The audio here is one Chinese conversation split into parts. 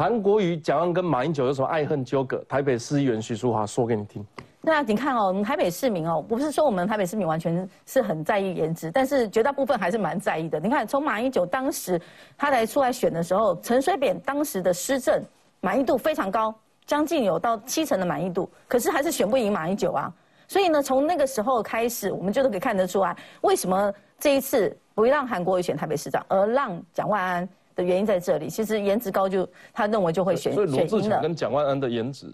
韩国瑜、蒋万跟马英九有什么爱恨纠葛？台北市议员徐淑华说给你听。那你看哦，我们台北市民哦，不是说我们台北市民完全是很在意颜值，但是绝大部分还是蛮在意的。你看，从马英九当时他来出来选的时候，陈水扁当时的施政满意度非常高，将近有到七成的满意度，可是还是选不赢马英九啊。所以呢，从那个时候开始，我们就都可以看得出来，为什么这一次不让韩国瑜选台北市长，而让蒋万安的原因在这里。其实颜值高，就他认为就会选所以罗志选赢了。强跟蒋万安的颜值，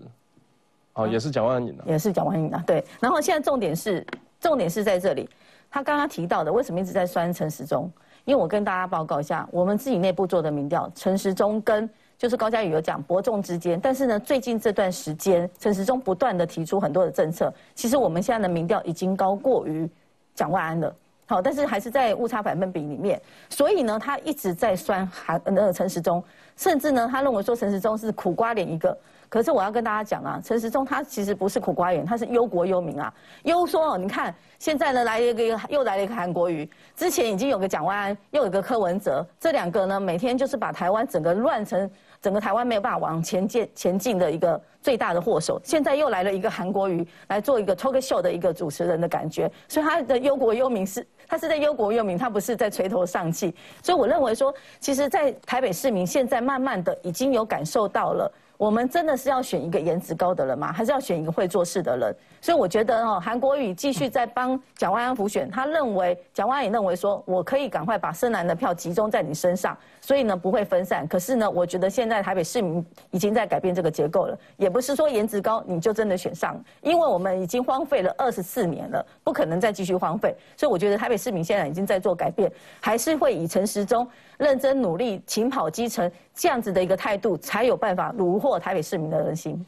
哦，也是蒋万安赢的。也是蒋万安赢的，对。然后现在重点是，重点是在这里，他刚刚提到的，为什么一直在酸陈时中？因为我跟大家报告一下，我们自己内部做的民调，陈时中跟就是高嘉宇有讲伯仲之间，但是呢，最近这段时间，陈时中不断的提出很多的政策，其实我们现在的民调已经高过于蒋万安了。好，但是还是在误差百分比里面，所以呢，他一直在酸含那个陈时中，甚至呢，他认为说陈时中是苦瓜脸一个。可是我要跟大家讲啊，陈时中他其实不是苦瓜脸，他是忧国忧民啊。忧说，你看现在呢来了一个又来了一个韩国瑜，之前已经有个蒋万安，又有个柯文哲，这两个呢每天就是把台湾整个乱成整个台湾没有办法往前进前进的一个最大的祸首。现在又来了一个韩国瑜来做一个 talk show 的一个主持人的感觉，所以他的忧国忧民是他是在忧国忧民，他不是在垂头丧气。所以我认为说，其实，在台北市民现在慢慢的已经有感受到了。我们真的是要选一个颜值高的人吗？还是要选一个会做事的人？所以我觉得哦，韩国瑜继续在帮蒋万安辅选，他认为蒋万安也认为说，我可以赶快把深蓝的票集中在你身上，所以呢不会分散。可是呢，我觉得现在台北市民已经在改变这个结构了，也不是说颜值高你就真的选上，因为我们已经荒废了二十四年了，不可能再继续荒废。所以我觉得台北市民现在已经在做改变，还是会以陈时中认真努力、勤跑基层这样子的一个态度，才有办法如获台北市民的人心。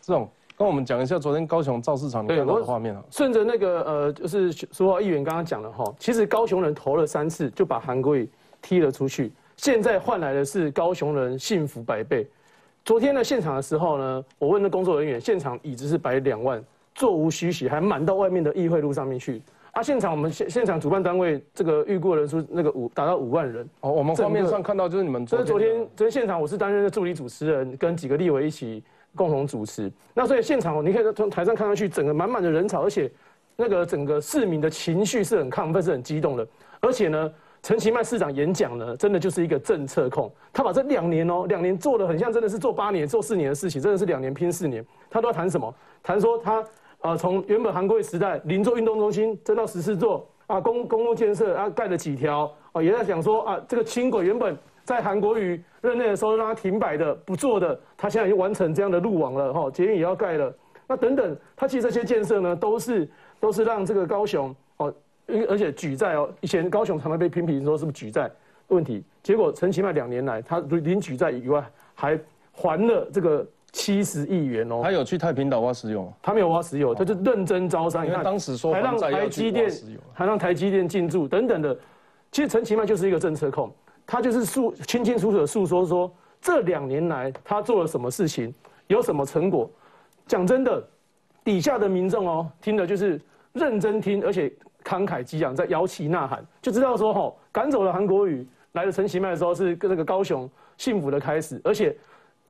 这种跟我们讲一下昨天高雄造市场你看到的画面啊。顺着那个呃，就是说话议员刚刚讲的哈，其实高雄人投了三次就把韩国瑜踢了出去，现在换来的是高雄人幸福百倍。昨天的现场的时候呢，我问那工作人员，现场椅子是摆两万，座无虚席，还满到外面的议会路上面去。啊，现场我们现现场主办单位这个预估人数那个五达到五万人。哦，我们画面上看到就是你们所以昨天昨天现场我是担任的助理主持人，跟几个立委一起共同主持。那所以现场你可以从台上看上去，整个满满的人潮，而且那个整个市民的情绪是很亢奋，是很激动的。而且呢，陈其迈市长演讲呢，真的就是一个政策控，他把这两年哦，两年做的很像真的是做八年、做四年的事情，真的是两年拼四年。他都要谈什么？谈说他啊从原本韩国时代零座运动中心增到十四座啊，公公路建设啊盖了几条啊，也在讲说啊这个轻轨原本在韩国瑜任内的时候让它停摆的不做的，它现在已经完成这样的路网了哈，捷运也要盖了。那等等，它其实这些建设呢，都是都是让这个高雄哦，而且举债哦，以前高雄常常被批评说是不是举债问题，结果陈其迈两年来，他零举债以外，还还了这个七十亿元哦。他有去太平岛挖石油吗？他没有挖石油，他就认真招商。你看当时说还让台积电挖石油，还让台积电进驻等等的。其实陈其迈就是一个政策控，他就是诉清清楚楚的诉说说这两年来他做了什么事情，有什么成果。讲真的，底下的民众哦，听的就是认真听，而且慷慨激昂，在摇旗呐喊，就知道说吼，赶走了韩国瑜，来了陈其迈的时候是跟那个高雄幸福的开始，而且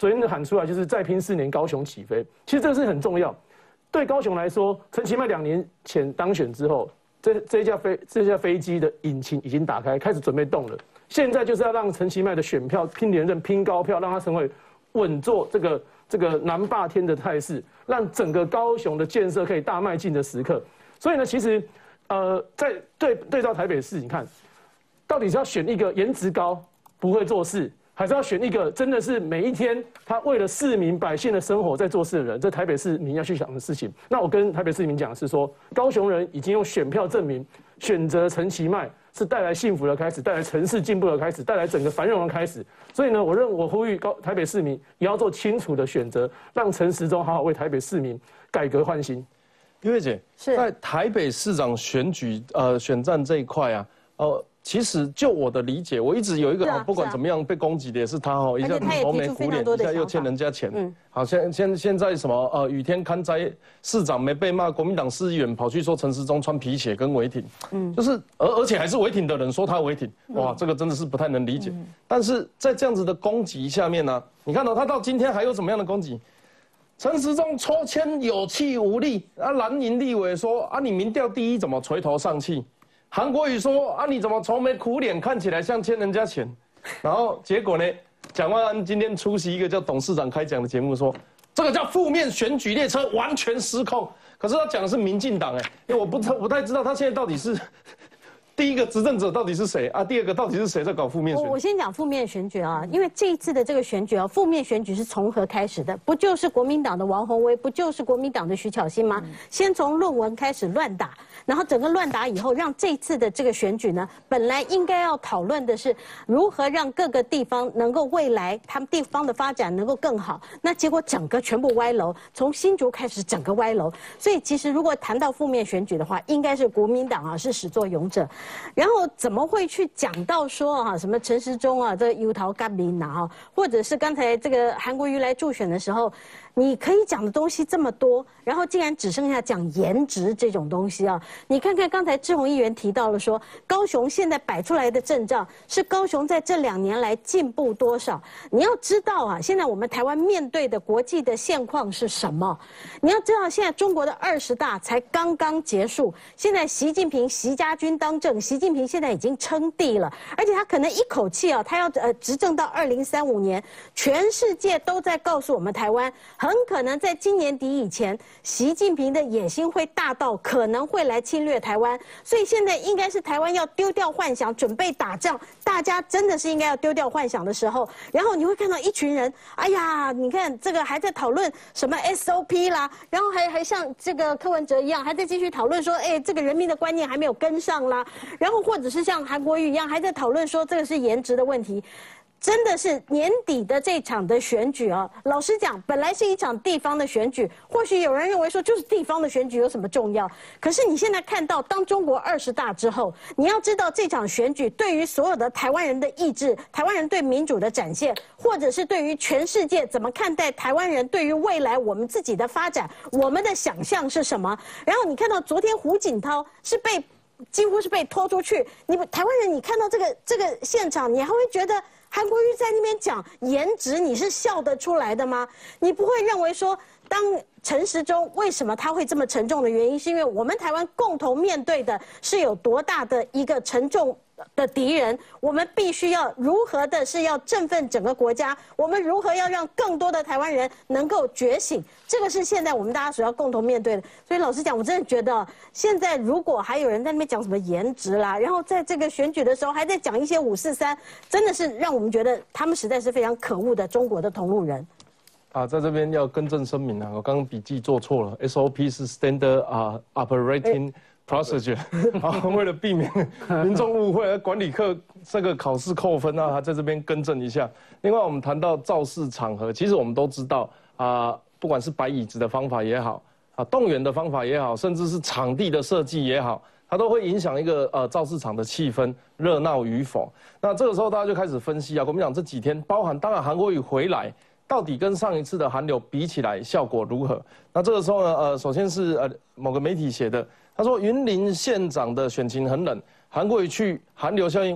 昨天的喊出来就是再拼四年高雄起飞，其实这个是很重要。对高雄来说，陈其迈两年前当选之后，这这一架飞这架飞机的引擎已经打开，开始准备动了。现在就是要让陈其迈的选票拼连任、拼高票，让他成为稳坐这个这个南霸天的态势，让整个高雄的建设可以大迈进的时刻。所以呢，其实呃，在对对照台北市，你看到底是要选一个颜值高、不会做事，还是要选一个真的是每一天他为了市民百姓的生活在做事的人？这台北市民要去想的事情。那我跟台北市民讲的是说，高雄人已经用选票证明，选择陈其迈是带来幸福的开始，带来城市进步的开始，带来整个繁荣的开始。所以呢，我认我呼吁高台北市民也要做清楚的选择，让陈时中好好为台北市民改革换新。因为姐是在台北市长选举呃选战这一块啊，呃，其实就我的理解，我一直有一个是啊哦，不管怎么样被攻击的也是他哦，一下愁眉苦脸，一下又欠人家钱。嗯好，现现现在什么呃，雨天看灾市长没被骂，国民党市议员跑去说陈时中穿皮鞋跟违停，嗯，就是而而且还是违停的人说他违停，嗯哇，这个真的是不太能理解。但是在这样子的攻击下面呢，你看到他到今天还有什么样的攻击？陈时中抽签有气无力，啊，蓝营立委说啊，你民调第一怎么垂头丧气？韩国瑜说啊，你怎么愁眉苦脸，看起来像欠人家钱？然后结果呢？蒋万安今天出席一个叫董事长开讲的节目，说这个叫负面选举列车完全失控。可是他讲的是民进党，哎，因为我不太不太知道他现在到底是第一个执政者到底是谁啊？第二个到底是谁在搞负面选举？我我先讲负面选举啊，因为这一次的这个选举啊，负面选举是从何开始的？不就是国民党的王宏威，不就是国民党的徐巧芯吗？先从论文开始乱打，然后整个乱打以后，让这次的这个选举呢，本来应该要讨论的是如何让各个地方能够未来他们地方的发展能够更好，那结果整个全部歪楼，从新竹开始整个歪楼。所以其实如果谈到负面选举的话，应该是国民党啊是始作俑者。然后怎么会去讲到说啊什么陈时中啊这油桃干冰呐哈，或者是刚才这个韩国瑜来助选的时候，你可以讲的东西这么多，然后竟然只剩下讲颜值这种东西啊？你看看刚才志宏议员提到了说，高雄现在摆出来的阵仗是高雄在这两年来进步多少？你要知道啊，现在我们台湾面对的国际的现况是什么？你要知道现在中国的二十大才刚刚结束，现在习近平习家军当政，习近平现在已经称帝了，而且他可能一口气啊，他要呃执政到二零三五年，全世界都在告诉我们台湾，很可能在今年底以前，习近平的野心会大到可能会来侵略台湾，所以现在应该是台湾要丢掉幻想，准备打仗，大家真的是应该要丢掉幻想的时候，然后你会看到一群人，哎呀，你看这个还在讨论什么 SOP 啦，然后还还像这个柯文哲一样，还在继续讨论说，哎，这个人民的观念还没有跟上啦，然后或者是像韩国瑜一样，还在讨论说这个是颜值的问题。真的是年底的这场的选举啊，老实讲，本来是一场地方的选举，或许有人认为说就是地方的选举有什么重要？可是你现在看到，当中国二十大之后，你要知道这场选举对于所有的台湾人的意志，台湾人对民主的展现，或者是对于全世界怎么看待台湾人对于未来我们自己的发展，我们的想象是什么？然后你看到昨天胡锦涛是被几乎是被拖出去，你们台湾人，你看到这个这个现场，你还会觉得？韩国瑜在那边讲颜值，你是笑得出来的吗？你不会认为说，当陈时中为什么他会这么沉重的原因，是因为我们台湾共同面对的是有多大的一个沉重的敌人，我们必须要如何的是要振奋整个国家，我们如何要让更多的台湾人能够觉醒，这个是现在我们大家所要共同面对的。所以老实讲，我真的觉得现在如果还有人在那边讲什么颜值啦，然后在这个选举的时候还在讲一些五四三，真的是让我们觉得他们实在是非常可恶的中国的同路人。啊，在这边要更正声明啊，我刚刚笔记做错了，SOP 是 Standard 啊 Operating Procedure，好，为了避免民众误会，管理课这个考试扣分啊，在这边更正一下。另外，我们谈到造势场合，其实我们都知道啊，不管是摆椅子的方法也好，啊，动员的方法也好，甚至是场地的设计也好，它都会影响一个呃造势场的气氛热闹与否。那这个时候大家就开始分析啊，国民党这几天，包含当然韩国瑜回来。到底跟上一次的韩流比起来效果如何？那这个时候呢，呃，首先是呃某个媒体写的，他说云林县长的选情很冷，韩国瑜去韩流效应